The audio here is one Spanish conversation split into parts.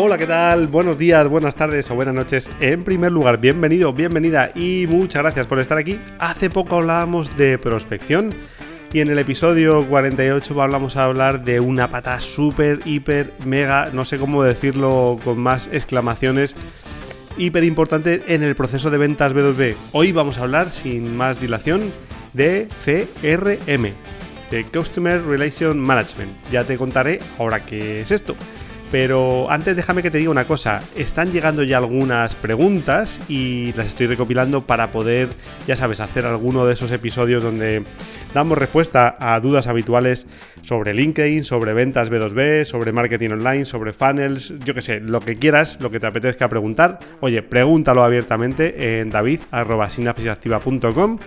Hola, ¿qué tal? Buenos días, buenas tardes o buenas noches. En primer lugar, bienvenido, bienvenida y muchas gracias por estar aquí. Hace poco hablábamos de prospección y en el episodio 48 hablamos a hablar de una pata súper, hiper, mega, no sé cómo decirlo con más exclamaciones, hiper importante en el proceso de ventas B2B. Hoy vamos a hablar, sin más dilación, de CRM, de Customer Relation Management. Ya te contaré ahora qué es esto. Pero antes déjame que te diga una cosa, están llegando ya algunas preguntas y las estoy recopilando para poder, ya sabes, hacer alguno de esos episodios donde damos respuesta a dudas habituales sobre LinkedIn, sobre ventas B2B, sobre marketing online, sobre funnels, yo que sé, lo que quieras, lo que te apetezca preguntar. Oye, pregúntalo abiertamente en david.sinapsisactiva.com.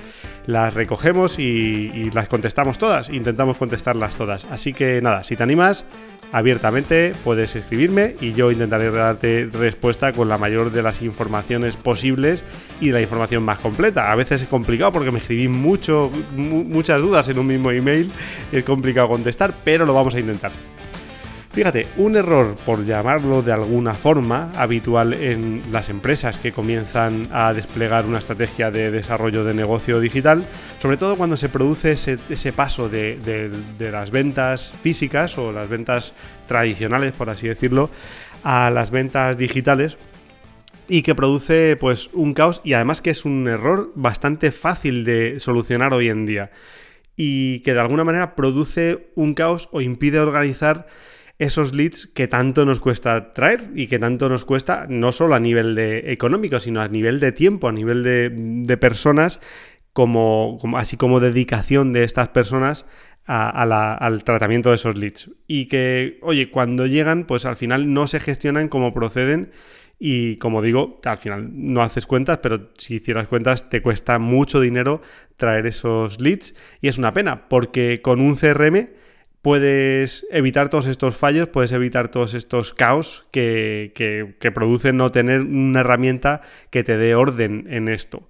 Las recogemos y, y las contestamos todas, intentamos contestarlas todas. Así que nada, si te animas, abiertamente, puedes escribirme y yo intentaré darte respuesta con la mayor de las informaciones posibles y la información más completa. A veces es complicado porque me escribí mucho, muchas dudas en un mismo email, es complicado contestar, pero lo vamos a intentar. Fíjate, un error, por llamarlo de alguna forma, habitual en las empresas que comienzan a desplegar una estrategia de desarrollo de negocio digital, sobre todo cuando se produce ese, paso de, las ventas físicas o las ventas tradicionales, por así decirlo, a las ventas digitales, y que produce pues un caos y además que es un error bastante fácil de solucionar hoy en día. Y que de alguna manera produce un caos o impide organizar esos leads que tanto nos cuesta traer y que tanto nos cuesta no solo a nivel de económico, sino a nivel de tiempo, a nivel de, personas, como, así como dedicación de estas personas al tratamiento de esos leads. Y que, oye, cuando llegan, pues al final no se gestionan como proceden. Y como digo, al final no haces cuentas, pero si hicieras cuentas te cuesta mucho dinero traer esos leads. Y es una pena, porque con un CRM puedes evitar todos estos fallos, puedes evitar todos estos caos que, que, que producen no tener una herramienta que te dé orden en esto.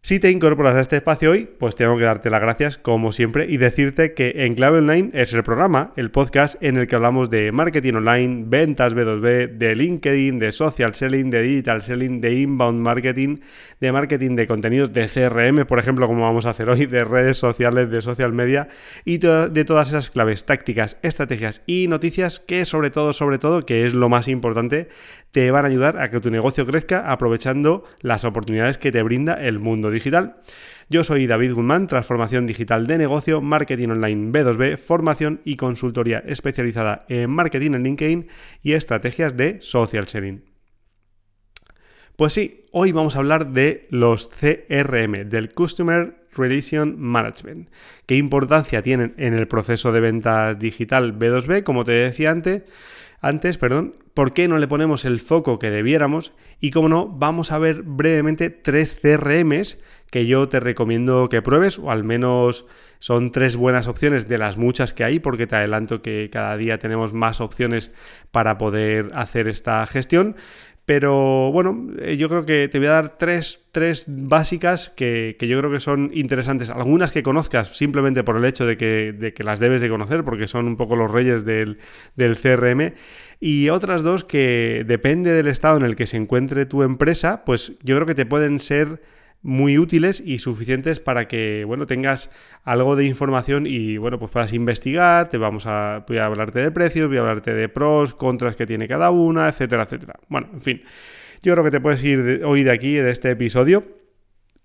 Si te incorporas a este espacio hoy, pues tengo que darte las gracias, como siempre, y decirte que En Clave Online es el programa, el podcast en el que hablamos de marketing online, ventas B2B, de LinkedIn, de social selling, de digital selling, de inbound marketing, de marketing de contenidos, de CRM, por ejemplo, como vamos a hacer hoy, de redes sociales, de social media, y de todas esas claves, tácticas, estrategias y noticias que sobre todo, sobre todo, que es lo más importante, te van a ayudar a que tu negocio crezca aprovechando las oportunidades que te brinda el mundo digital. Yo soy David Guzmán, transformación digital de negocio, marketing online B2B, formación y consultoría especializada en marketing en LinkedIn y estrategias de social sharing. Pues sí, hoy vamos a hablar de los CRM, del Customer Relation Management. ¿Qué importancia tienen en el proceso de ventas digital B2B? Como te decía antes, antes, perdón, por qué no le ponemos el foco que debiéramos y como no, vamos a ver brevemente tres CRMs que yo te recomiendo que pruebes o al menos son tres buenas opciones de las muchas que hay porque te adelanto que cada día tenemos más opciones para poder hacer esta gestión. Pero bueno, eh, yo creo que te voy a dar tres, básicas que, yo creo que son interesantes. Algunas que conozcas simplemente por el hecho de que, de que las debes de conocer, porque son un poco los reyes del, del, CRM. Y otras dos que depende del estado en el que se encuentre tu empresa, pues yo creo que te pueden ser muy útiles y suficientes para que, bueno, tengas algo de información y, bueno, pues puedas investigar, te vamos a, voy a hablarte de precios, voy a hablarte de pros, contras que tiene cada una, etcétera, etcétera. Bueno, en fin, yo creo que te puedes ir hoy de aquí, de este episodio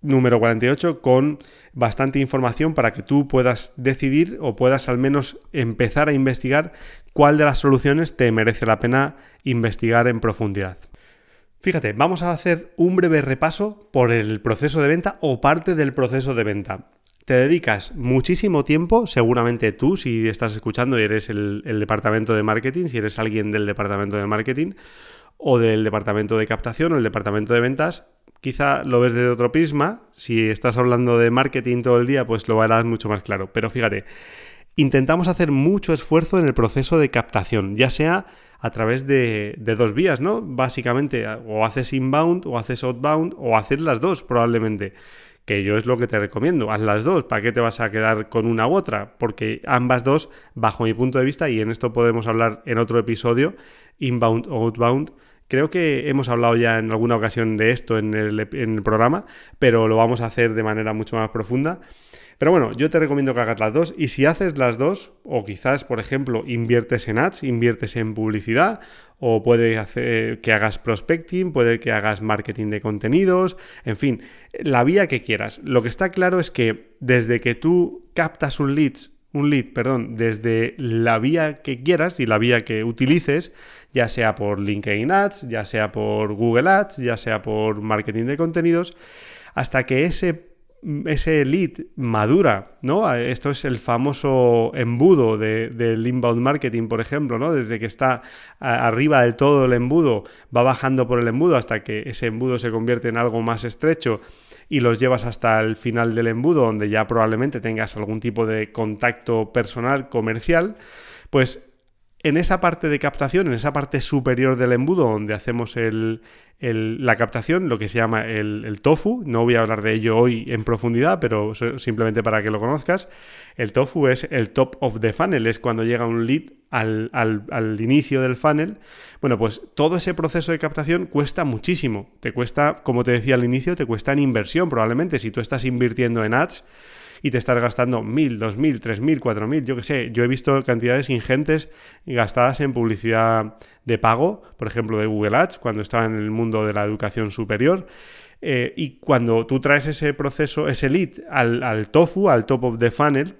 número 48, con bastante información para que tú puedas decidir o puedas al menos empezar a investigar cuál de las soluciones te merece la pena investigar en profundidad. Fíjate, vamos a hacer un breve repaso por el proceso de venta o parte del proceso de venta. Te dedicas muchísimo tiempo, seguramente tú, si estás escuchando y eres el, departamento de marketing, si eres alguien del departamento de marketing o del departamento de captación o el departamento de ventas, quizá lo ves desde otro prisma. Si estás hablando de marketing todo el día, pues lo harás mucho más claro. Pero fíjate, intentamos hacer mucho esfuerzo en el proceso de captación, ya sea a través de, dos vías, ¿no? Básicamente, o haces inbound o haces outbound o haces las dos probablemente. que yo es lo que te recomiendo. Haz las dos, ¿para qué te vas a quedar con una u otra? Porque ambas dos, bajo mi punto de vista, y en esto podemos hablar en otro episodio, inbound o outbound, Creo que hemos hablado ya en alguna ocasión de esto en el, en el, programa, pero lo vamos a hacer de manera mucho más profunda. Pero bueno, yo te recomiendo que hagas las dos y si haces las dos, o quizás, por ejemplo, inviertes en ads, inviertes en publicidad, o puede hacer que hagas prospecting, puede que hagas marketing de contenidos, en fin, la vía que quieras. Lo que está claro es que desde que tú captas un lead, un lead, perdón, desde la vía que quieras y la vía que utilices, ya sea por LinkedIn Ads, ya sea por Google Ads, ya sea por marketing de contenidos, hasta que ese ese lead madura, ¿no? Esto es el famoso embudo del inbound marketing, por ejemplo, ¿no? Desde que está arriba del todo el embudo, va bajando por el embudo hasta que ese embudo se convierte en algo más estrecho y los llevas hasta el final del embudo, donde ya probablemente tengas algún tipo de contacto personal, comercial, pues en esa parte de captación, en esa parte superior del embudo donde hacemos la captación, lo que se llama el, tofu, no voy a hablar de ello hoy en profundidad, pero simplemente para que lo conozcas, el tofu es el top of the funnel, es cuando llega un lead al, al inicio del funnel. Bueno, pues todo ese proceso de captación cuesta muchísimo, te cuesta, como te decía al inicio, te cuesta en inversión probablemente, si tú estás invirtiendo en ads y te estás gastando mil, dos mil, tres mil, cuatro mil, yo qué sé. Yo he visto cantidades ingentes gastadas en publicidad de pago, por ejemplo, de Google Ads, cuando estaba en el mundo de la educación superior. Eh, y cuando tú traes ese proceso, ese lead al, al tofu, al top of the funnel,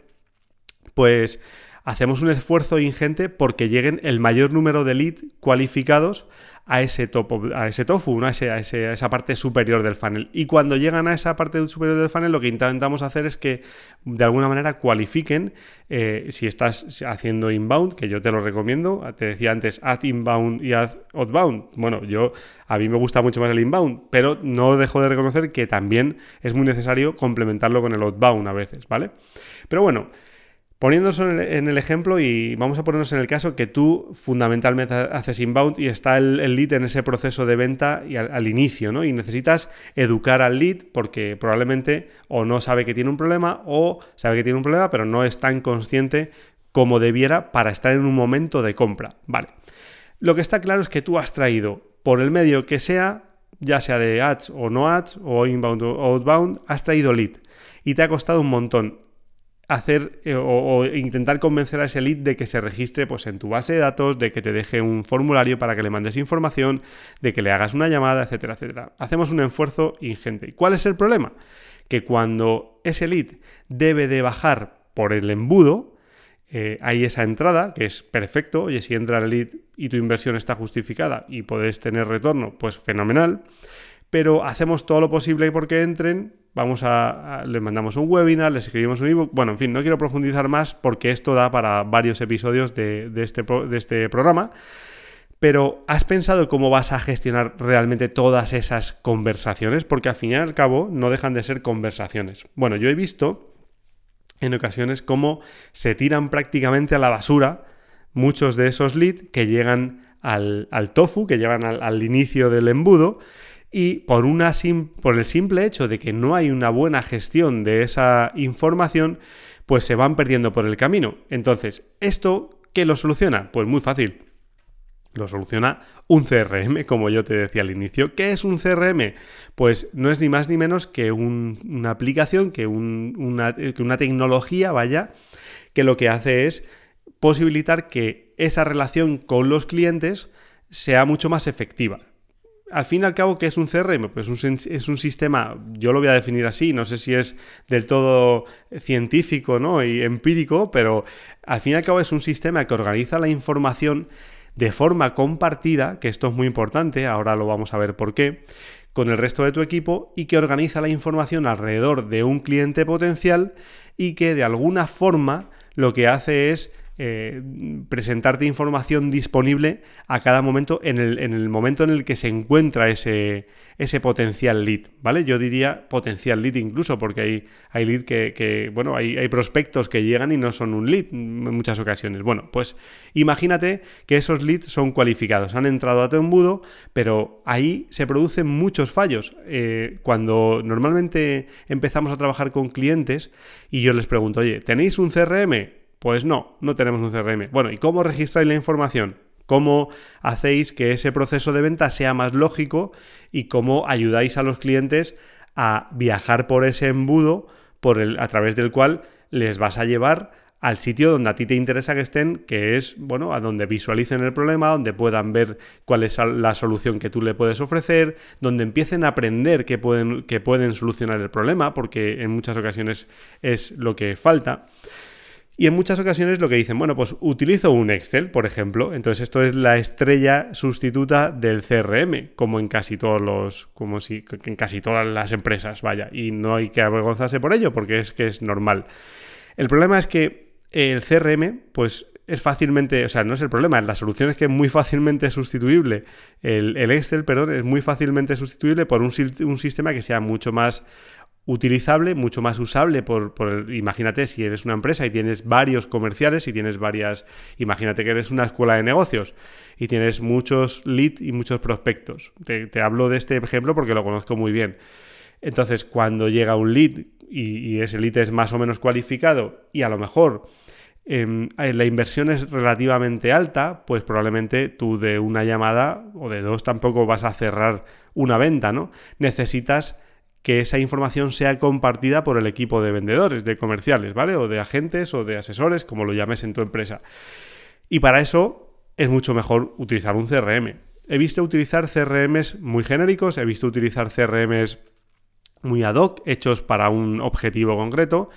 pues hacemos un esfuerzo ingente porque lleguen el mayor número de lead cualificados a ese, a ese tofu, a, esa parte superior del funnel. Y cuando llegan a esa parte superior del funnel, lo que intentamos hacer es que de alguna manera cualifiquen eh, si estás haciendo inbound, que yo te lo recomiendo. Te decía antes, add inbound y add outbound. Bueno, yo a mí me gusta mucho más el inbound, pero no dejo de reconocer que también es muy necesario complementarlo con el outbound a veces, ¿vale? Pero bueno. Poniéndonos en el ejemplo y vamos a ponernos en el caso que tú fundamentalmente haces inbound y está el, lead en ese proceso de venta y al, inicio, ¿no? Y necesitas educar al lead porque probablemente o no sabe que tiene un problema o sabe que tiene un problema pero no es tan consciente como debiera para estar en un momento de compra. Vale. Lo que está claro es que tú has traído por el medio que sea, ya sea de ads o no ads o inbound o outbound, has traído lead y te ha costado un montón hacer eh, o, intentar convencer a ese lead de que se registre pues, en tu base de datos, de que te deje un formulario para que le mandes información, de que le hagas una llamada, etcétera, etcétera. Hacemos un esfuerzo ingente. ¿Y cuál es el problema? Que cuando ese lead debe de bajar por el embudo, eh, hay esa entrada que es perfecto, oye, si entra el lead y tu inversión está justificada y puedes tener retorno, pues fenomenal pero hacemos todo lo posible porque entren, vamos a, les mandamos un webinar, les escribimos un ebook, bueno, en fin, no quiero profundizar más porque esto da para varios episodios de, este, de este programa, pero ¿has pensado cómo vas a gestionar realmente todas esas conversaciones? Porque al fin y al cabo no dejan de ser conversaciones. Bueno, yo he visto en ocasiones cómo se tiran prácticamente a la basura muchos de esos leads que llegan al, tofu, que llegan al inicio del embudo, y por, una por el simple hecho de que no hay una buena gestión de esa información, pues se van perdiendo por el camino. Entonces, ¿esto qué lo soluciona? Pues muy fácil. Lo soluciona un CRM, como yo te decía al inicio. ¿Qué es un CRM? Pues no es ni más ni menos que una aplicación, que, una, que una tecnología, vaya, que lo que hace es posibilitar que esa relación con los clientes sea mucho más efectiva al fin y al cabo, ¿qué es un CRM? Pues es un sistema, yo lo voy a definir así, no sé si es del todo científico ¿no? y empírico, pero al fin y al cabo es un sistema que organiza la información de forma compartida, que esto es muy importante, ahora lo vamos a ver por qué, con el resto de tu equipo y que organiza la información alrededor de un cliente potencial y que de alguna forma lo que hace es eh, presentarte información disponible a cada momento en el, en el, momento en el que se encuentra ese, ese potencial lead, ¿vale? Yo diría potencial lead incluso, porque hay, hay lead que, bueno, hay, hay, prospectos que llegan y no son un lead en muchas ocasiones. Bueno, pues imagínate que esos leads son cualificados, han entrado a tu embudo, pero ahí se producen muchos fallos. Eh, cuando normalmente empezamos a trabajar con clientes y yo les pregunto, oye, ¿tenéis un CRM? Pues no, no tenemos un CRM. Bueno, ¿y cómo registráis la información? ¿Cómo hacéis que ese proceso de venta sea más lógico y cómo ayudáis a los clientes a viajar por ese embudo por el, a través del cual les vas a llevar al sitio donde a ti te interesa que estén, que es, bueno, a donde visualicen el problema, donde puedan ver cuál es la solución que tú le puedes ofrecer, donde empiecen a aprender que pueden, que pueden solucionar el problema, porque en muchas ocasiones es lo que falta. Y en muchas ocasiones lo que dicen, bueno, pues utilizo un Excel, por ejemplo. Entonces esto es la estrella sustituta del CRM, como en casi todos los, como si en casi todas las empresas, vaya. Y no hay que avergonzarse por ello, porque es que es normal. El problema es que el CRM, pues es fácilmente, o sea, no es el problema, la solución es que es muy fácilmente sustituible. El, Excel, perdón, es muy fácilmente sustituible por un, un sistema que sea mucho más utilizable, mucho más usable por, imagínate si eres una empresa y tienes varios comerciales y tienes varias, imagínate que eres una escuela de negocios y tienes muchos leads y muchos prospectos. Te, hablo de este ejemplo porque lo conozco muy bien. Entonces, cuando llega un lead y, ese lead es más o menos cualificado y a lo mejor em, eh, la inversión es relativamente alta, pues probablemente tú de una llamada o de dos tampoco vas a cerrar una venta, ¿no? Necesitas que esa información sea compartida por el equipo de vendedores, de comerciales, ¿vale? O de agentes o de asesores, como lo llames en tu empresa. Y para eso es mucho mejor utilizar un CRM. He visto utilizar CRMs muy genéricos, he visto utilizar CRMs muy ad hoc, hechos para un objetivo concreto.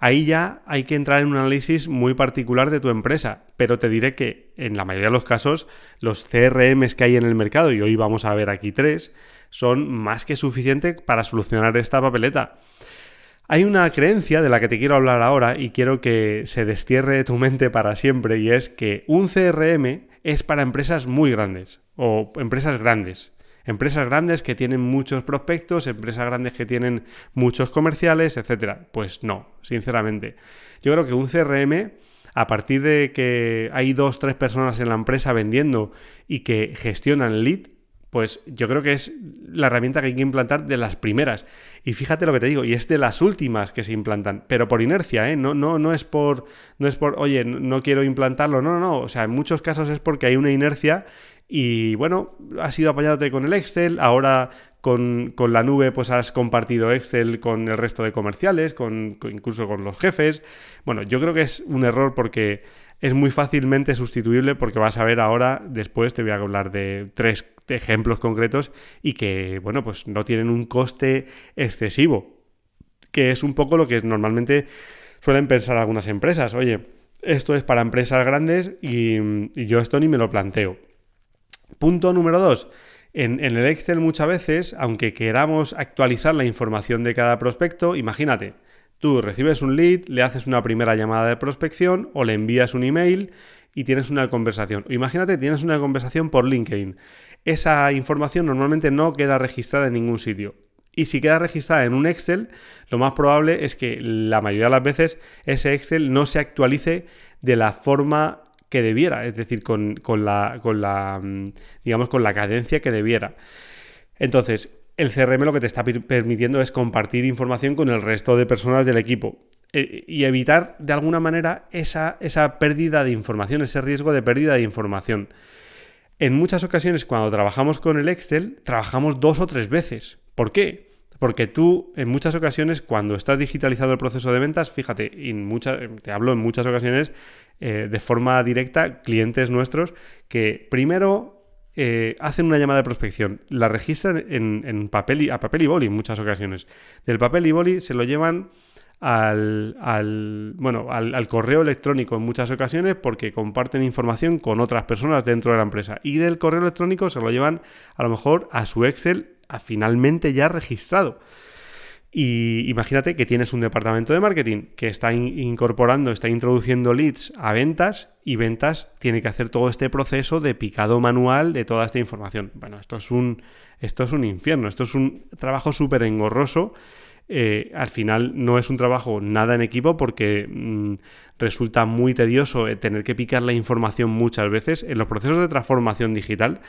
Ahí ya hay que entrar en un análisis muy particular de tu empresa, pero te diré que en la mayoría de los casos los CRMs que hay en el mercado, y hoy vamos a ver aquí tres, son más que suficientes para solucionar esta papeleta. Hay una creencia de la que te quiero hablar ahora y quiero que se destierre de tu mente para siempre y es que un CRM es para empresas muy grandes o empresas grandes. Empresas grandes que tienen muchos prospectos, empresas grandes que tienen muchos comerciales, etc. Pues no, sinceramente. Yo creo que un CRM, a partir de que hay dos, tres personas en la empresa vendiendo y que gestionan lead, pues yo creo que es la herramienta que hay que implantar de las primeras. Y fíjate lo que te digo, y es de las últimas que se implantan, pero por inercia, ¿eh? No, no, no es por, no es por, oye, no quiero implantarlo, no, no, no, o sea, en muchos casos es porque hay una inercia y bueno, has ido apañándote con el Excel, ahora con, la nube pues has compartido Excel con el resto de comerciales, con, incluso con los jefes. Bueno, yo creo que es un error porque es muy fácilmente sustituible porque vas a ver ahora, después te voy a hablar de tres ejemplos concretos y que, bueno, pues no tienen un coste excesivo, que es un poco lo que normalmente suelen pensar algunas empresas. Oye, esto es para empresas grandes y, yo esto ni me lo planteo. Punto número dos. En, en, el Excel muchas veces, aunque queramos actualizar la información de cada prospecto, imagínate, Tú recibes un lead, le haces una primera llamada de prospección o le envías un email y tienes una conversación. imagínate, tienes una conversación por LinkedIn. Esa información normalmente no queda registrada en ningún sitio. Y si queda registrada en un Excel, lo más probable es que la mayoría de las veces ese Excel no se actualice de la forma que debiera, es decir, con, la, con la, mm, digamos, con la cadencia que debiera. Entonces, el CRM lo que te está permitiendo es compartir información con el resto de personas del equipo eh, y evitar de alguna manera esa, esa pérdida de información, ese riesgo de pérdida de información. En muchas ocasiones cuando trabajamos con el Excel, trabajamos dos o tres veces. ¿Por qué? Porque tú, en muchas ocasiones, cuando estás digitalizado el proceso de ventas, fíjate, te hablo en muchas ocasiones eh, de forma directa, clientes nuestros que primero eh, hacen una llamada de prospección, la registran en, papel y, a papel y boli en muchas ocasiones. Del papel y boli se lo llevan al, bueno, al, correo electrónico en muchas ocasiones porque comparten información con otras personas dentro de la empresa. Y del correo electrónico se lo llevan a lo mejor a su Excel a finalmente ya registrado. Y imagínate que tienes un departamento de marketing que está incorporando, está introduciendo leads a ventas y ventas tiene que hacer todo este proceso de picado manual de toda esta información. Bueno, esto es un, esto es un infierno, esto es un trabajo súper engorroso. Eh, al final no es un trabajo nada en equipo porque mm, resulta muy tedioso eh, tener que picar la información muchas veces. En los procesos de transformación digital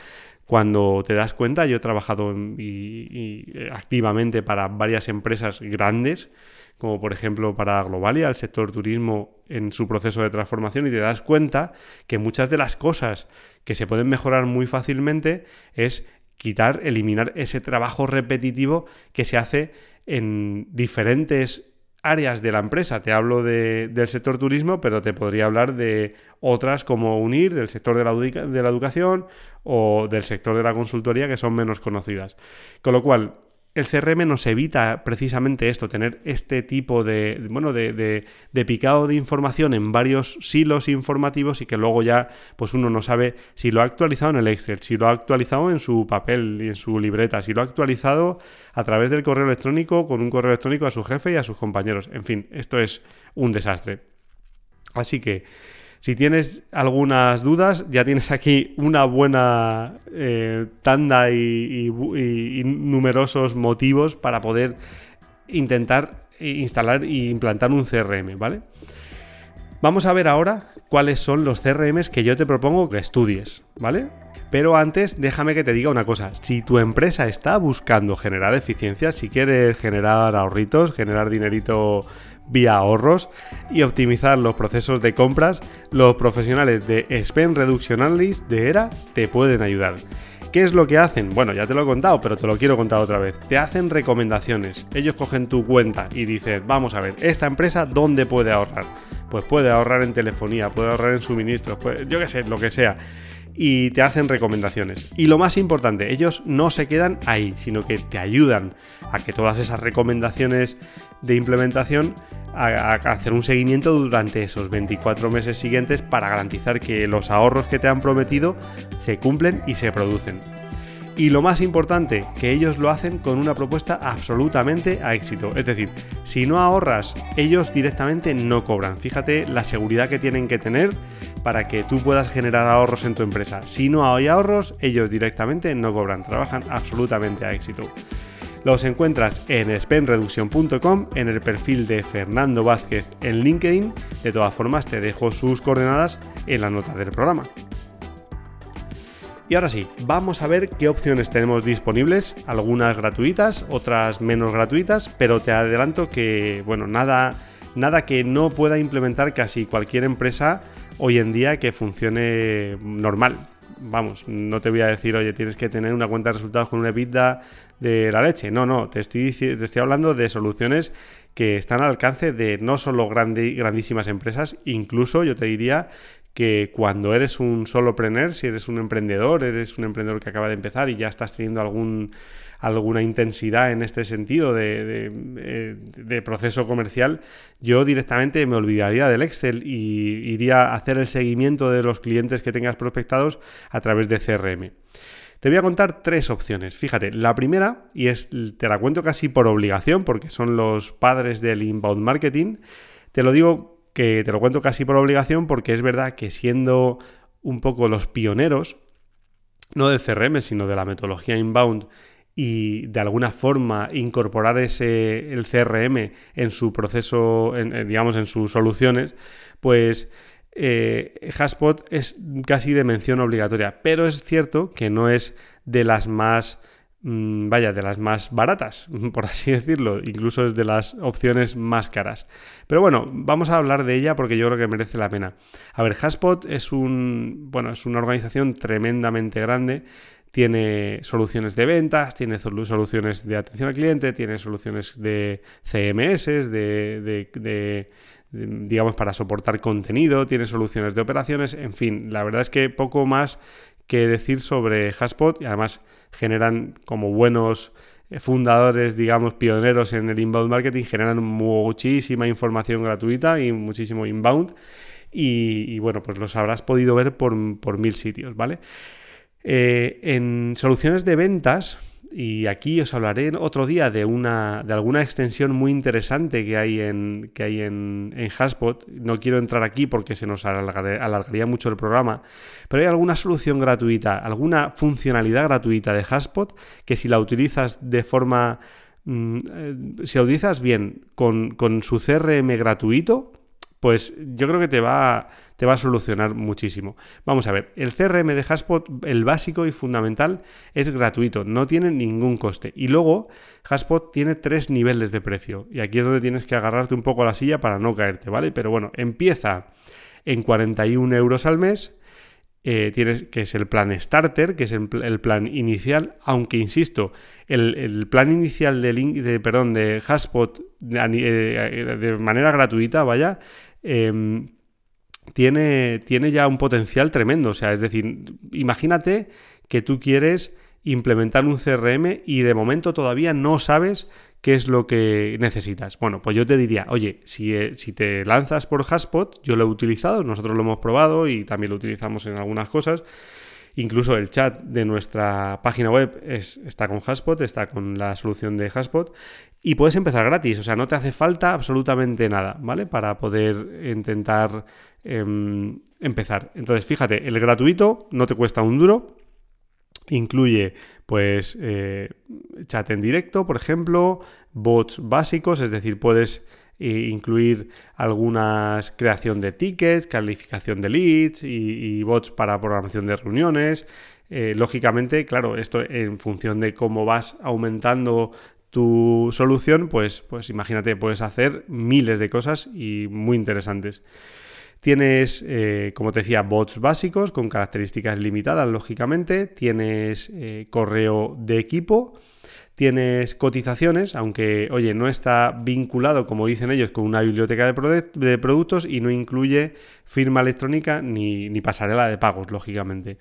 cuando te das cuenta, yo he trabajado eh, activamente para varias empresas grandes, como por ejemplo para Globalia, el sector turismo en su proceso de transformación, y te das cuenta que muchas de las cosas que se pueden mejorar muy fácilmente es quitar, eliminar ese trabajo repetitivo que se hace en diferentes áreas de la empresa. Te hablo del sector turismo, pero te podría hablar de otras como UNIR, del sector de la, de la educación o del sector de la consultoría que son menos conocidas. Con lo cual, el CRM nos evita precisamente esto, tener este tipo de, bueno, de, picado de información en varios silos informativos y que luego ya pues uno no sabe si lo ha actualizado en el Excel, si lo ha actualizado en su papel y en su libreta, si lo ha actualizado a través del correo electrónico con un correo electrónico a su jefe y a sus compañeros. En fin, esto es un desastre. Así que si tienes algunas dudas, ya tienes aquí una buena eh, tanda y, numerosos motivos para poder intentar instalar e implantar un CRM, ¿vale? Vamos a ver ahora cuáles son los CRMs que yo te propongo que estudies, ¿vale? Pero antes, déjame que te diga una cosa. Si tu empresa está buscando generar eficiencia, si quieres generar ahorritos, generar dinerito vía ahorros y optimizar los procesos de compras, los profesionales de Spend Reduction Analyst de ERA te pueden ayudar. ¿Qué es lo que hacen? Bueno, ya te lo he contado, pero te lo quiero contar otra vez. Te hacen recomendaciones. Ellos cogen tu cuenta y dicen, vamos a ver, esta empresa, ¿dónde puede ahorrar? Pues puede ahorrar en telefonía, puede ahorrar en suministros, yo qué sé, lo que sea y te hacen recomendaciones. Y lo más importante, ellos no se quedan ahí, sino que te ayudan a que todas esas recomendaciones de implementación a, hacer un seguimiento durante esos 24 meses siguientes para garantizar que los ahorros que te han prometido se cumplen y se producen. Y lo más importante, que ellos lo hacen con una propuesta absolutamente a éxito. Es decir, si no ahorras, ellos directamente no cobran. Fíjate la seguridad que tienen que tener para que tú puedas generar ahorros en tu empresa. Si no hay ahorros, ellos directamente no cobran. Trabajan absolutamente a éxito. Los encuentras en spendreduction.com, en el perfil de Fernando Vázquez en LinkedIn. De todas formas, te dejo sus coordenadas en la nota del programa. Y ahora sí, vamos a ver qué opciones tenemos disponibles, algunas gratuitas, otras menos gratuitas, pero te adelanto que, bueno, nada, nada que no pueda implementar casi cualquier empresa hoy en día que funcione normal. Vamos, no te voy a decir, oye, tienes que tener una cuenta de resultados con una EBITDA de la leche. No, no, te estoy, te estoy hablando de soluciones que están al alcance de no solo grandísimas empresas, incluso yo te diría que cuando eres un solopreneur, si eres un emprendedor, eres un emprendedor que acaba de empezar y ya estás teniendo algún, alguna intensidad en este sentido de, de, proceso comercial, yo directamente me olvidaría del Excel y iría a hacer el seguimiento de los clientes que tengas prospectados a través de CRM. Te voy a contar tres opciones. Fíjate, la primera, y es, te la cuento casi por obligación, porque son los padres del inbound marketing, te lo digo que te lo cuento casi por obligación porque es verdad que siendo un poco los pioneros, no del CRM, sino de la metodología inbound, y de alguna forma incorporar ese, el CRM en su proceso, digamos, en sus soluciones, pues eh, es casi de mención obligatoria. Pero es cierto que no es de las más Mm, vaya, de las más baratas, por así decirlo, incluso es de las opciones más caras. Pero bueno, vamos a hablar de ella porque yo creo que merece la pena. A ver, Haspot es un, bueno, es una organización tremendamente grande. Tiene soluciones de ventas, tiene soluciones de atención al cliente, tiene soluciones de CMS, de, de digamos, para soportar contenido, tiene soluciones de operaciones, en fin, la verdad es que poco más que decir sobre Haspot y además generan como buenos eh, fundadores, digamos, pioneros en el inbound marketing, generan muchísima información gratuita y muchísimo inbound. Y, bueno, pues los habrás podido ver por, mil sitios, ¿vale? Eh, en soluciones de ventas, y aquí os hablaré otro día de, una, de alguna extensión muy interesante que hay en, que hay en, en. No quiero entrar aquí porque se nos alargaría, mucho el programa, pero hay alguna solución gratuita, alguna funcionalidad gratuita de Haspot que si la utilizas de forma... Mm, eh, si la utilizas bien con, con su CRM gratuito, pues yo creo que te va, te va a solucionar muchísimo. Vamos a ver, el CRM de Haspot, el básico y fundamental, es gratuito, no tiene ningún coste. Y luego, Haspot tiene tres niveles de precio. Y aquí es donde tienes que agarrarte un poco a la silla para no caerte, ¿vale? Pero bueno, empieza en 41 euros al mes. Eh, tienes que es el plan starter, que es el, plan inicial, aunque insisto, el, plan inicial de, de, perdón, de Haspot eh, de manera gratuita, vaya, Em, tiene, tiene ya un potencial tremendo. O sea, es decir, imagínate que tú quieres implementar un CRM y de momento todavía no sabes qué es lo que necesitas. Bueno, pues yo te diría, oye, si, eh, si, te lanzas por Haspot, yo lo he utilizado, nosotros lo hemos probado y también lo utilizamos en algunas cosas. Incluso el chat de nuestra página web es, está con Haspot, está con la solución de Haspot y puedes empezar gratis, o sea, no te hace falta absolutamente nada, ¿vale? Para poder intentar em, empezar. Entonces, fíjate, el gratuito no te cuesta un duro, incluye pues eh, chat en directo, por ejemplo, bots básicos, es decir, puedes eh, incluir algunas creación de tickets, calificación de leads y, bots para programación de reuniones. Eh, lógicamente, claro, esto en función de cómo vas aumentando tu solución, pues, pues imagínate, puedes hacer miles de cosas y muy interesantes. Tienes, eh, como te decía, bots básicos con características limitadas, lógicamente. Tienes eh, correo de equipo. Tienes cotizaciones, aunque, oye, no está vinculado, como dicen ellos, con una biblioteca de, productos y no incluye firma electrónica ni, ni, pasarela de pagos, lógicamente.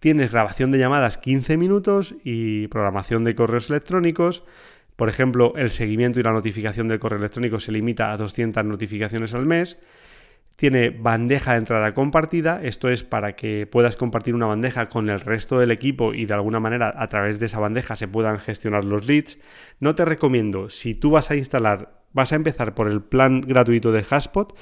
Tienes grabación de llamadas 15 minutos y programación de correos electrónicos. Por ejemplo, el seguimiento y la notificación del correo electrónico se limita a 200 notificaciones al mes. Tiene bandeja de entrada compartida, esto es para que puedas compartir una bandeja con el resto del equipo y de alguna manera a través de esa bandeja se puedan gestionar los leads. No te recomiendo, si tú vas a instalar, vas a empezar por el plan gratuito de Haspot,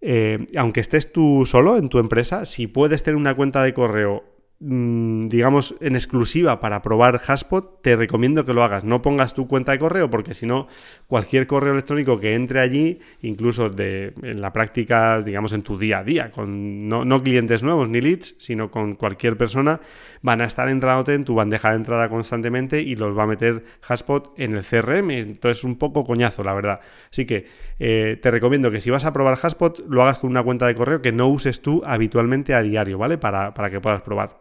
eh, aunque estés tú solo en tu empresa, si puedes tener una cuenta de correo digamos, en exclusiva para probar Haspot, te recomiendo que lo hagas. No pongas tu cuenta de correo, porque si no, cualquier correo electrónico que entre allí, incluso de, en la práctica, digamos, en tu día a día, con no, clientes nuevos ni leads, sino con cualquier persona, van a estar entrándote en tu bandeja de entrada constantemente y los va a meter Haspot en el CRM. Entonces es un poco coñazo, la verdad. Así que eh, te recomiendo que si vas a probar Haspot, lo hagas con una cuenta de correo que no uses tú habitualmente a diario, ¿vale? Para, para que puedas probar.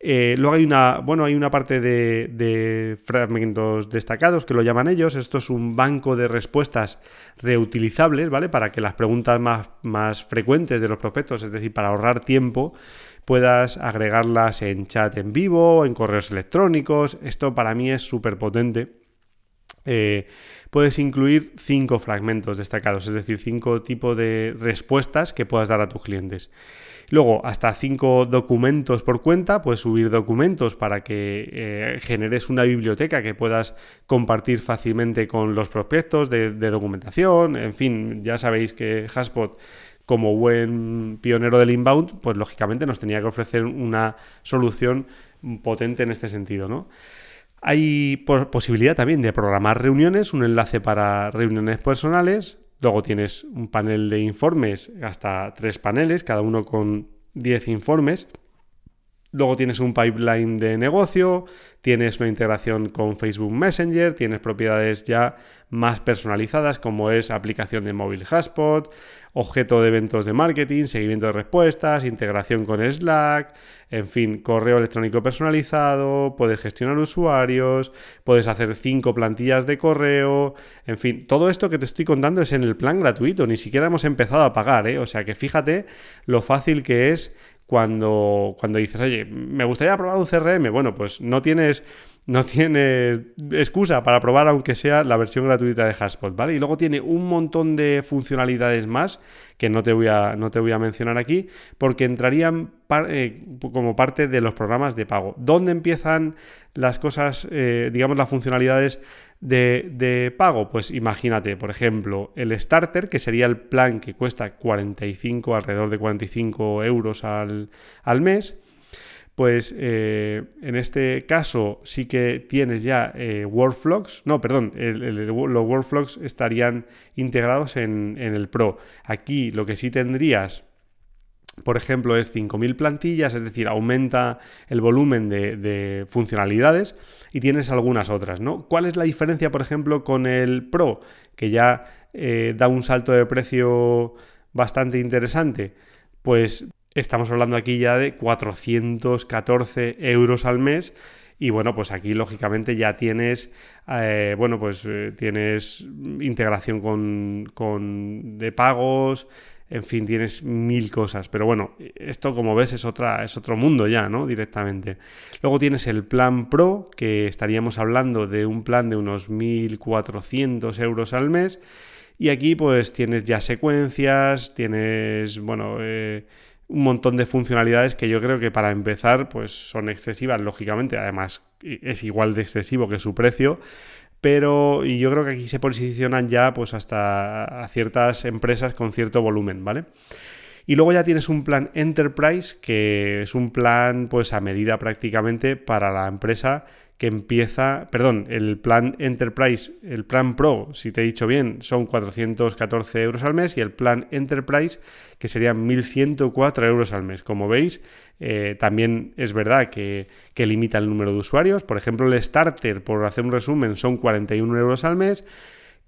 Eh, luego hay una, bueno, hay una parte de, fragmentos destacados que lo llaman ellos. Esto es un banco de respuestas reutilizables, ¿vale? Para que las preguntas más, más frecuentes de los prospectos, es decir, para ahorrar tiempo, puedas agregarlas en chat en vivo, en correos electrónicos. Esto para mí es súper potente. Eh, puedes incluir cinco fragmentos destacados, es decir, cinco tipos de respuestas que puedas dar a tus clientes. Luego, hasta cinco documentos por cuenta, puedes subir documentos para que eh, generes una biblioteca que puedas compartir fácilmente con los prospectos de, documentación. En fin, ya sabéis que Haspot como buen pionero del inbound, pues lógicamente nos tenía que ofrecer una solución potente en este sentido, ¿no? Hay posibilidad también de programar reuniones, un enlace para reuniones personales, Luego tienes un panel de informes, hasta tres paneles, cada uno con 10 informes. Luego tienes un pipeline de negocio, tienes una integración con Facebook Messenger, tienes propiedades ya más personalizadas como es aplicación de móvil Hotspot, objeto de eventos de marketing, seguimiento de respuestas, integración con Slack, en fin, correo electrónico personalizado, puedes gestionar usuarios, puedes hacer cinco plantillas de correo, en fin, todo esto que te estoy contando es en el plan gratuito, ni siquiera hemos empezado a pagar, ¿eh? o sea que fíjate lo fácil que es cuando, cuando dices, oye, me gustaría probar un CRM, bueno, pues no tienes no tienes excusa para probar aunque sea la versión gratuita de Hashpot, ¿vale? Y luego tiene un montón de funcionalidades más que no te voy a, no te voy a mencionar aquí porque entrarían eh, como parte de los programas de pago. ¿Dónde empiezan las cosas, eh, digamos, las funcionalidades de, pago? Pues imagínate, por ejemplo, el Starter, que sería el plan que cuesta 45, alrededor de 45 euros al, al mes pues eh, en este caso sí que tienes ya eh, workflows, no, perdón, los workflows estarían integrados en, el Pro. Aquí lo que sí tendrías, por ejemplo, es 5.000 plantillas, es decir, aumenta el volumen de, funcionalidades y tienes algunas otras, ¿no? ¿Cuál es la diferencia, por ejemplo, con el Pro, que ya eh, da un salto de precio bastante interesante? Pues Estamos hablando aquí ya de 414 euros al mes. Y bueno, pues aquí lógicamente ya tienes, eh, bueno, pues eh, tienes integración con, con, de pagos, en fin, tienes mil cosas. Pero bueno, esto como ves es, otra, es otro mundo ya, ¿no? Directamente. Luego tienes el plan Pro, que estaríamos hablando de un plan de unos 1.400 euros al mes. Y aquí pues tienes ya secuencias, tienes, bueno, eh, un montón de funcionalidades que yo creo que para empezar pues son excesivas, lógicamente, además es igual de excesivo que su precio, pero y yo creo que aquí se posicionan ya pues hasta a ciertas empresas con cierto volumen, ¿vale? Y luego ya tienes un plan Enterprise, que es un plan pues a medida prácticamente para la empresa que empieza, perdón, el plan Enterprise, el plan Pro, si te he dicho bien, son 414 euros al mes y el plan Enterprise, que serían 1.104 euros al mes. Como veis, eh, también es verdad que, que, limita el número de usuarios. Por ejemplo, el Starter, por hacer un resumen, son 41 euros al mes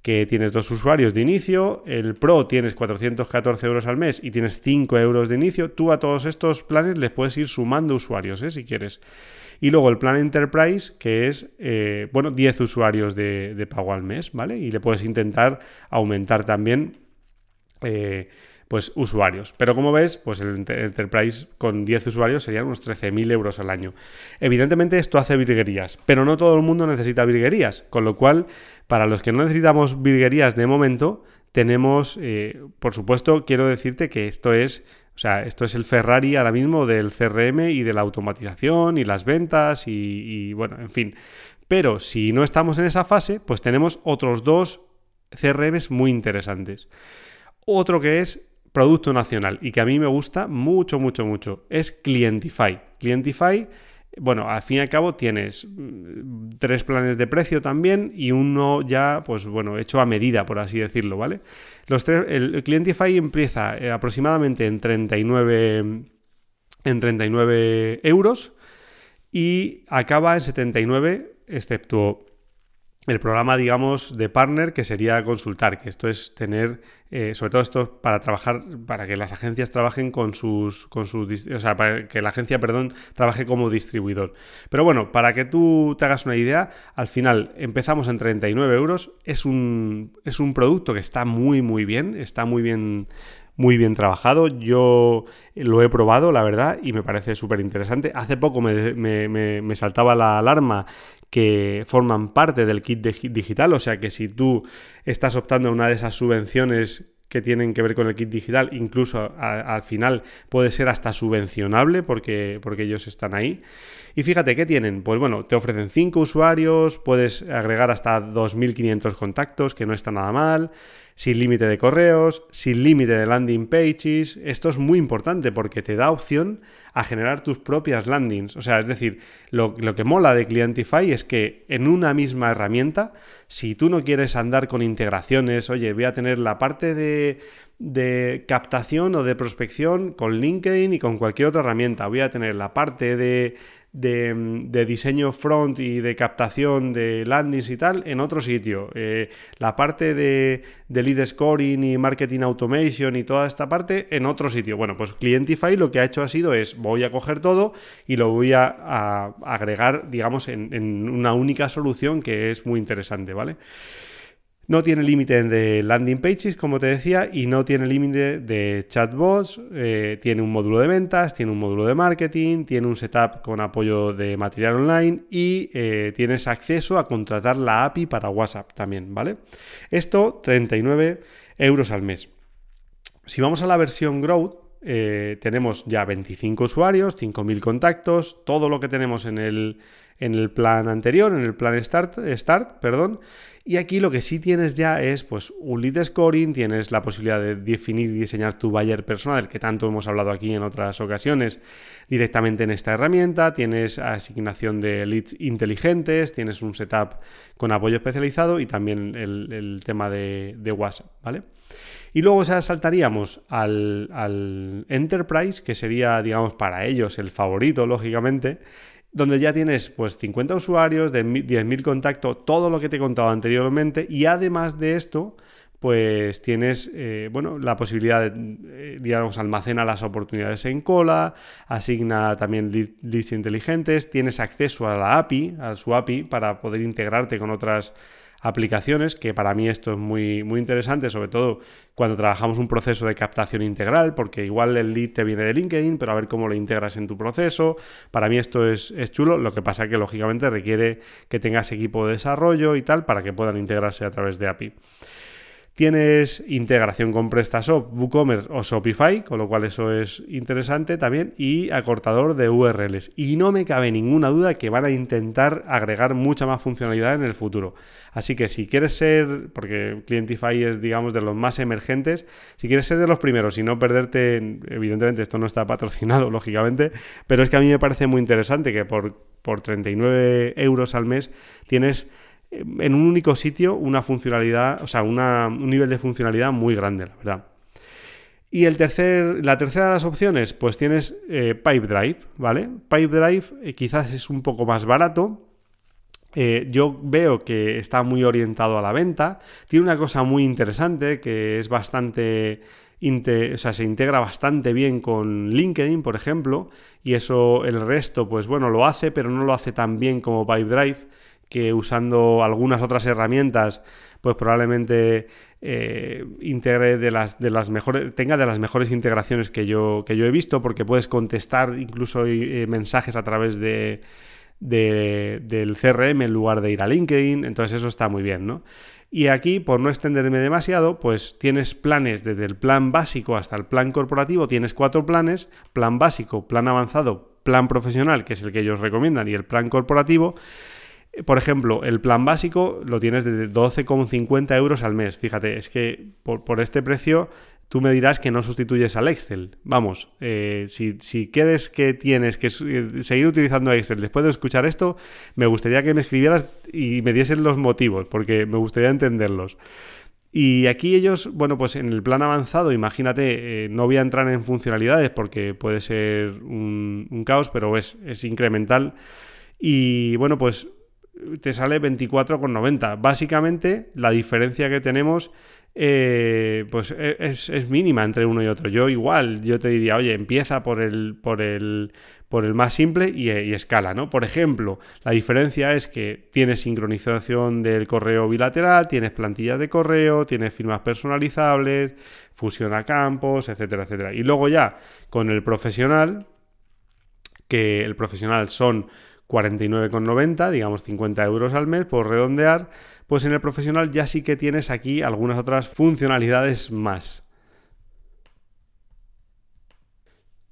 que tienes dos usuarios de inicio, el Pro tienes 414 euros al mes y tienes 5 euros de inicio, tú a todos estos planes les puedes ir sumando usuarios, ¿eh? si quieres. Y luego el plan Enterprise, que es, eh, bueno, 10 usuarios de, pago al mes, ¿vale? Y le puedes intentar aumentar también, eh, pues, usuarios. Pero como ves, pues el Enterprise con 10 usuarios serían unos 13.000 euros al año. Evidentemente esto hace virguerías, pero no todo el mundo necesita virguerías, con lo cual, para los que no necesitamos virguerías de momento, tenemos, eh, por supuesto, quiero decirte que esto es o sea, esto es el Ferrari ahora mismo del CRM y de la automatización y las ventas y, bueno, en fin. Pero si no estamos en esa fase, pues tenemos otros dos CRMs muy interesantes. Otro que es producto nacional y que a mí me gusta mucho, mucho, mucho, es Clientify. Clientify bueno, al fin y al cabo tienes mm, tres planes de precio también y uno ya, pues bueno, hecho a medida, por así decirlo, ¿vale? Los tres, el Clientify empieza eh, aproximadamente en 39, en 39 euros y acaba en 79, excepto el programa, digamos, de partner que sería consultar, que esto es tener, eh, sobre todo esto para trabajar, para que las agencias trabajen con sus, con sus, o sea, para que la agencia, perdón, trabaje como distribuidor. Pero bueno, para que tú te hagas una idea, al final empezamos en 39 euros, es un, es un producto que está muy, muy bien, está muy bien muy bien trabajado. Yo lo he probado, la verdad, y me parece súper interesante. Hace poco me, me, saltaba la alarma que forman parte del kit digital, o sea que si tú estás optando a una de esas subvenciones que tienen que ver con el kit digital, incluso al final puede ser hasta subvencionable porque, porque ellos están ahí. Y fíjate, ¿qué tienen? Pues bueno, te ofrecen 5 usuarios, puedes agregar hasta 2.500 contactos, que no está nada mal, sin límite de correos, sin límite de landing pages. Esto es muy importante porque te da opción a generar tus propias landings. O sea, es decir, lo, que mola de Clientify es que en una misma herramienta, si tú no quieres andar con integraciones, oye, voy a tener la parte de, de captación o de prospección con LinkedIn y con cualquier otra herramienta, voy a tener la parte de de, diseño front y de captación de landings y tal en otro sitio. Eh, la parte de, lead scoring y marketing automation y toda esta parte en otro sitio. Bueno, pues Clientify lo que ha hecho ha sido es voy a coger todo y lo voy a, agregar, digamos, en, en una única solución que es muy interesante, ¿vale? No tiene límite de landing pages, como te decía, y no tiene límite de chatbots. Eh, tiene un módulo de ventas, tiene un módulo de marketing, tiene un setup con apoyo de material online y eh, tienes acceso a contratar la API para WhatsApp también, ¿vale? Esto 39 euros al mes. Si vamos a la versión Growth, eh, tenemos ya 25 usuarios, 5.000 contactos, todo lo que tenemos en el, en el plan anterior, en el plan Start, Start perdón, y aquí lo que sí tienes ya es pues, un lead scoring, tienes la posibilidad de definir y diseñar tu buyer personal, que tanto hemos hablado aquí en otras ocasiones, directamente en esta herramienta, tienes asignación de leads inteligentes, tienes un setup con apoyo especializado y también el, tema de, WhatsApp, ¿vale? Y luego ya saltaríamos al, al Enterprise, que sería, digamos, para ellos el favorito, lógicamente, donde ya tienes pues 50 usuarios, de 10.000 contactos, todo lo que te he contado anteriormente y además de esto pues tienes eh, bueno, la posibilidad de, eh, digamos, almacena las oportunidades en cola, asigna también leads inteligentes, tienes acceso a la API, a su API, para poder integrarte con otras aplicaciones, que para mí esto es muy, muy interesante, sobre todo cuando trabajamos un proceso de captación integral, porque igual el lead te viene de LinkedIn, pero a ver cómo lo integras en tu proceso. Para mí esto es, es chulo, lo que pasa que lógicamente requiere que tengas equipo de desarrollo y tal para que puedan integrarse a través de API. Tienes integración con PrestaShop, WooCommerce o Shopify, con lo cual eso es interesante también, y acortador de URLs. Y no me cabe ninguna duda que van a intentar agregar mucha más funcionalidad en el futuro. Así que si quieres ser, porque Clientify es, digamos, de los más emergentes, si quieres ser de los primeros y no perderte, evidentemente esto no está patrocinado, lógicamente, pero es que a mí me parece muy interesante que por, por 39 euros al mes tienes en un único sitio una funcionalidad, o sea, un nivel de funcionalidad muy grande, la verdad. Y el tercer, la tercera de las opciones, pues tienes eh, Pipedrive, ¿vale? Pipedrive eh, quizás es un poco más barato. Eh, yo veo que está muy orientado a la venta. Tiene una cosa muy interesante que es bastante... o sea, se integra bastante bien con LinkedIn, por ejemplo, y eso el resto, pues bueno, lo hace, pero no lo hace tan bien como Pipedrive que usando algunas otras herramientas, pues probablemente eh, integre de las, de las mejores, tenga de las mejores integraciones que yo, que yo he visto, porque puedes contestar incluso eh, mensajes a través de, del CRM en lugar de ir a LinkedIn, entonces eso está muy bien, ¿no? Y aquí, por no extenderme demasiado, pues tienes planes desde el plan básico hasta el plan corporativo, tienes cuatro planes, plan básico, plan avanzado, plan profesional, que es el que ellos recomiendan, y el plan corporativo. Por ejemplo, el plan básico lo tienes de 12,50 euros al mes. Fíjate, es que por, este precio tú me dirás que no sustituyes al Excel. Vamos, eh, si, si, quieres que tienes que eh, seguir utilizando Excel después de escuchar esto, me gustaría que me escribieras y me diesen los motivos, porque me gustaría entenderlos. Y aquí ellos, bueno, pues en el plan avanzado, imagínate, eh, no voy a entrar en funcionalidades porque puede ser un, un caos, pero es, es incremental. Y bueno, pues te sale 24,90. Básicamente, la diferencia que tenemos eh, pues e, es, mínima entre uno y otro. Yo igual, yo te diría, oye, empieza por el, por el, por el más simple y, escala, ¿no? Por ejemplo, la diferencia es que tienes sincronización del correo bilateral, tienes plantillas de correo, tienes firmas personalizables, fusiona campos, etcétera, etcétera. Y luego ya, con el profesional, que el profesional son 49,90, digamos 50 euros al mes por redondear, pues en el profesional ya sí que tienes aquí algunas otras funcionalidades más.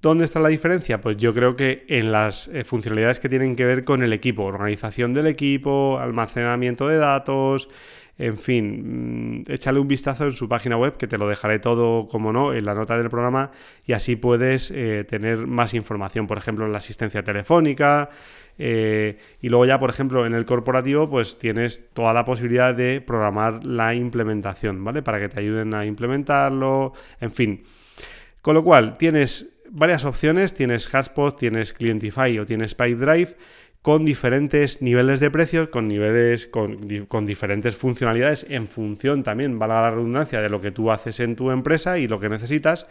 ¿Dónde está la diferencia? Pues yo creo que en las eh, funcionalidades que tienen que ver con el equipo, organización del equipo, almacenamiento de datos, en fin, mm, échale un vistazo en su página web, que te lo dejaré todo, como no, en la nota del programa, y así puedes eh, tener más información, por ejemplo, en la asistencia telefónica, eh, y luego ya, por ejemplo, en el corporativo, pues tienes toda la posibilidad de programar la implementación, ¿vale? Para que te ayuden a implementarlo, en fin. Con lo cual, tienes varias opciones, tienes Hotspot, tienes Clientify o tienes Pipedrive con diferentes niveles de precios, con niveles, con, con, diferentes funcionalidades en función también, valga la redundancia, de lo que tú haces en tu empresa y lo que necesitas.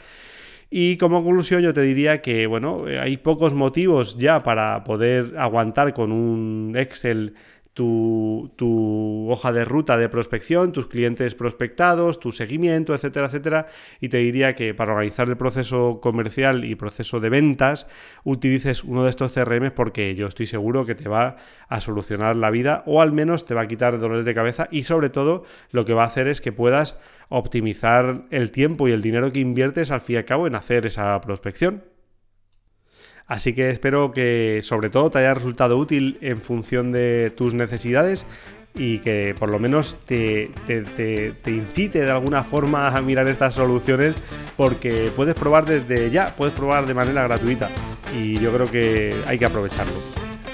Y como conclusión yo te diría que, bueno, hay pocos motivos ya para poder aguantar con un Excel tu, hoja de ruta de prospección, tus clientes prospectados, tu seguimiento, etcétera, etcétera. Y te diría que para organizar el proceso comercial y proceso de ventas, utilices uno de estos CRM porque yo estoy seguro que te va a solucionar la vida o al menos te va a quitar dolores de cabeza y sobre todo lo que va a hacer es que puedas optimizar el tiempo y el dinero que inviertes al fin y al cabo en hacer esa prospección. Así que espero que sobre todo te haya resultado útil en función de tus necesidades y que por lo menos te, incite de alguna forma a mirar estas soluciones porque puedes probar desde ya, puedes probar de manera gratuita y yo creo que hay que aprovecharlo.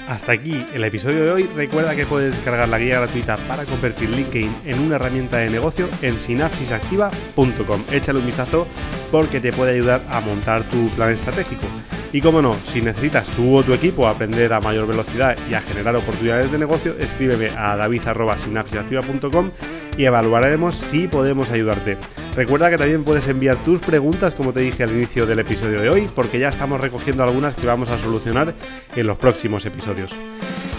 Hasta aquí el episodio de hoy. Recuerda que puedes descargar la guía gratuita para convertir LinkedIn en una herramienta de negocio en sinapsisactiva.com. Échale un vistazo porque te puede ayudar a montar tu plan estratégico. Y como no, si necesitas tú o tu equipo aprender a mayor velocidad y a generar oportunidades de negocio, escríbeme a david.sinapsisactiva.com y evaluaremos si podemos ayudarte. Recuerda que también puedes enviar tus preguntas, como te dije al inicio del episodio de hoy, porque ya estamos recogiendo algunas que vamos a solucionar en los próximos episodios.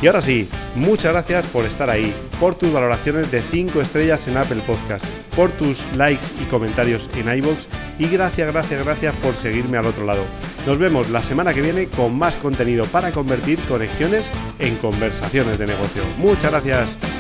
Y ahora sí, muchas gracias por estar ahí, por tus valoraciones de 5 estrellas en Apple Podcast, por tus likes y comentarios en iVoox y gracias, gracias, gracias por seguirme al otro lado. Nos vemos la semana que viene con más contenido para convertir conexiones en conversaciones de negocio. Muchas gracias.